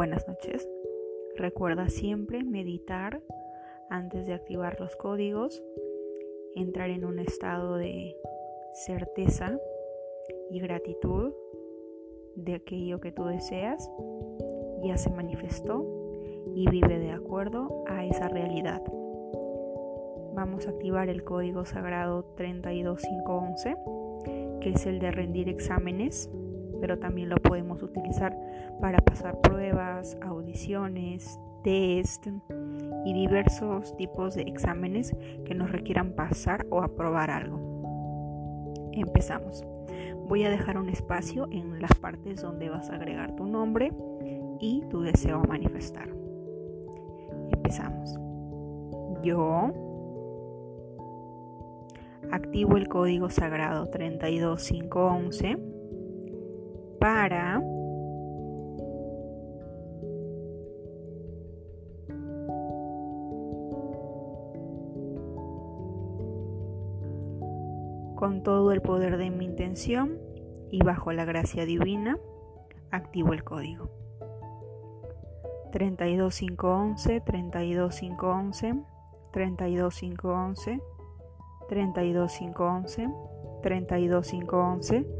Buenas noches. Recuerda siempre meditar antes de activar los códigos, entrar en un estado de certeza y gratitud de aquello que tú deseas ya se manifestó y vive de acuerdo a esa realidad. Vamos a activar el código sagrado 32511, que es el de rendir exámenes, pero también lo podemos utilizar para pasar pruebas, audiciones, test y diversos tipos de exámenes que nos requieran pasar o aprobar algo. Empezamos. Voy a dejar un espacio en las partes donde vas a agregar tu nombre y tu deseo manifestar. Empezamos. Yo activo el código sagrado 32511 para con todo el poder de mi intención y bajo la gracia divina, activo el código. 32511, 32511, 32511, 32511, 32511, 32511,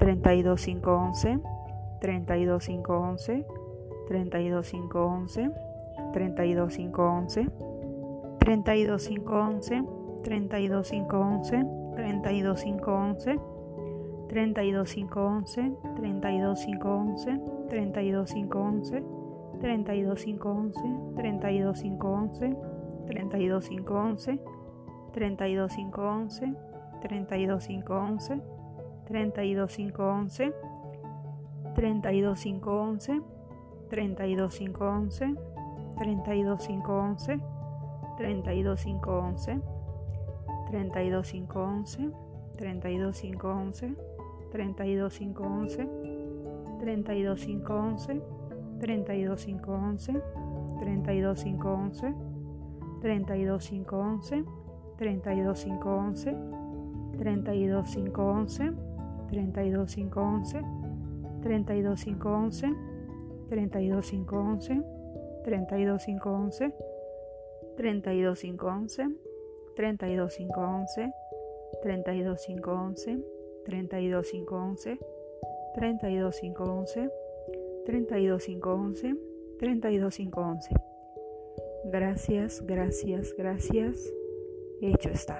32511, 32511, 32511, 32511, 32511, 32511, 32511, 32511, 32511, 32511, 32511, 32511, 32511, 32511, 32511, 32511, 32511, 32511, 32511, 32511, 32511, 32511, 32511, 32511, 32511, 32511, 32511, 32511, 32511, 32511, 32511, 32511, 32511, 32511, 32511, 32511, 32511, 32511, 32511. Gracias, gracias, gracias. Hecho está.